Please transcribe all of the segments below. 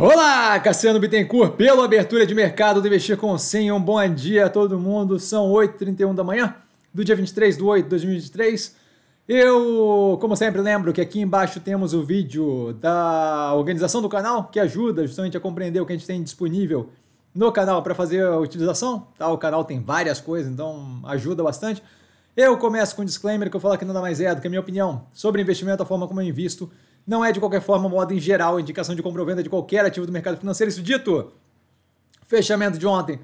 Olá, Cassiano Bittencourt, pela abertura de mercado do Investir com Sim. Um bom dia a todo mundo. São 8h31 da manhã do dia 23 de 8 de 2023. Eu, como sempre, lembro que aqui embaixo temos o vídeo da organização do canal, que ajuda justamente a compreender o que a gente tem disponível no canal para fazer a utilização. Tá? O canal tem várias coisas, então ajuda bastante. Eu começo com um disclaimer que eu falo que nada mais é do que a minha opinião sobre investimento, a forma como eu invisto não é de qualquer forma modo em geral indicação de compra ou venda de qualquer ativo do mercado financeiro. Isso dito, fechamento de ontem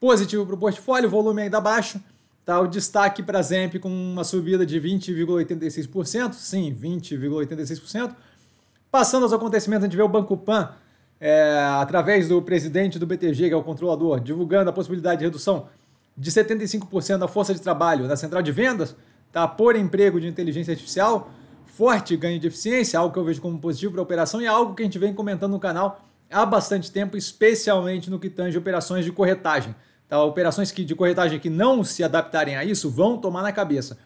positivo para o portfólio, volume ainda baixo. Tá, o destaque para a Zemp com uma subida de 20,86%, sim, 20,86%. Passando aos acontecimentos, a gente vê o Banco Pan, é, através do presidente do BTG, que é o controlador, divulgando a possibilidade de redução de 75% da força de trabalho na central de vendas, tá, por emprego de inteligência artificial forte ganho de eficiência, algo que eu vejo como positivo para a operação e é algo que a gente vem comentando no canal há bastante tempo, especialmente no que tange operações de corretagem. Tá? Operações que, de corretagem que não se adaptarem a isso vão tomar na cabeça.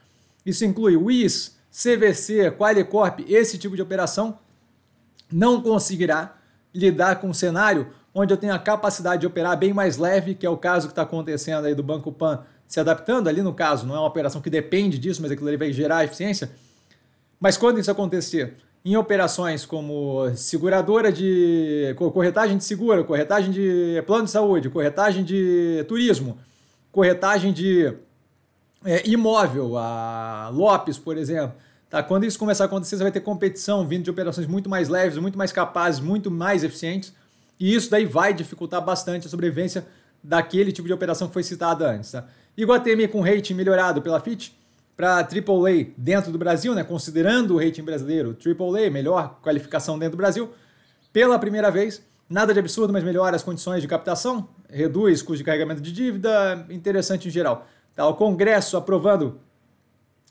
Isso inclui WIS, CVC, Qualicorp, esse tipo de operação não conseguirá lidar com um cenário onde eu tenho a capacidade de operar bem mais leve, que é o caso que está acontecendo aí do Banco Pan se adaptando ali no caso, não é uma operação que depende disso, mas aquilo ali vai gerar eficiência mas quando isso acontecer em operações como seguradora de corretagem de seguro, corretagem de plano de saúde, corretagem de turismo, corretagem de é, imóvel, a Lopes, por exemplo. Tá? Quando isso começar a acontecer, você vai ter competição vindo de operações muito mais leves, muito mais capazes, muito mais eficientes. E isso daí vai dificultar bastante a sobrevivência daquele tipo de operação que foi citada antes. Tá? Iguatemi com rating melhorado pela Fitch, para AAA dentro do Brasil, né, considerando o rating brasileiro, AAA, melhor qualificação dentro do Brasil, pela primeira vez. Nada de absurdo, mas melhora as condições de captação, reduz custo de carregamento de dívida, interessante em geral. Tá, o Congresso aprovando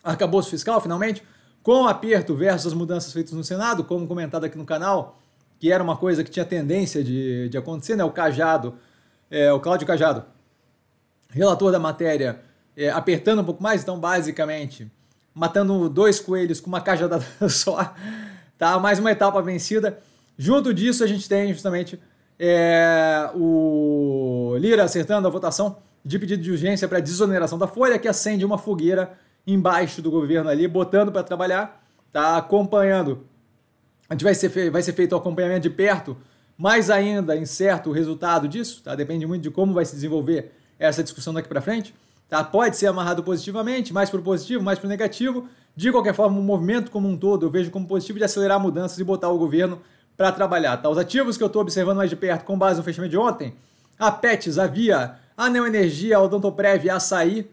arcabouço fiscal, finalmente, com aperto versus as mudanças feitas no Senado, como comentado aqui no canal, que era uma coisa que tinha tendência de, de acontecer, né? O Cajado, é, o Cláudio Cajado, relator da matéria, é, apertando um pouco mais, então basicamente matando dois coelhos com uma cajadada só, tá? Mais uma etapa vencida. Junto disso a gente tem justamente é, o Lira acertando a votação de pedido de urgência para desoneração da folha, que acende uma fogueira embaixo do governo ali, botando para trabalhar, tá acompanhando. A gente vai ser, vai ser feito o acompanhamento de perto, mais ainda incerto o resultado disso, tá? Depende muito de como vai se desenvolver essa discussão daqui para frente. Tá? Pode ser amarrado positivamente, mais para o positivo, mais para o negativo. De qualquer forma, o movimento como um todo eu vejo como positivo de acelerar mudanças e botar o governo para trabalhar. Tá? Os ativos que eu estou observando mais de perto com base no fechamento de ontem, a Pets, a Via, a Neoenergia, a Odontoprev, a Açaí,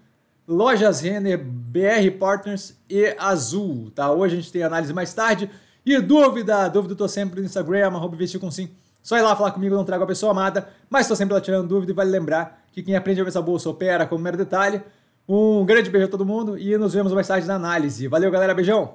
Lojas Renner, BR Partners e Azul. Tá? Hoje a gente tem análise mais tarde. E dúvida, dúvida eu tô sempre no Instagram, arroba com sim. Só ir lá falar comigo, não trago a pessoa amada, mas estou sempre lá tirando dúvida e vale lembrar que quem aprende a ver essa bolsa opera como mero detalhe. Um grande beijo a todo mundo e nos vemos mais tarde na análise. Valeu, galera, beijão!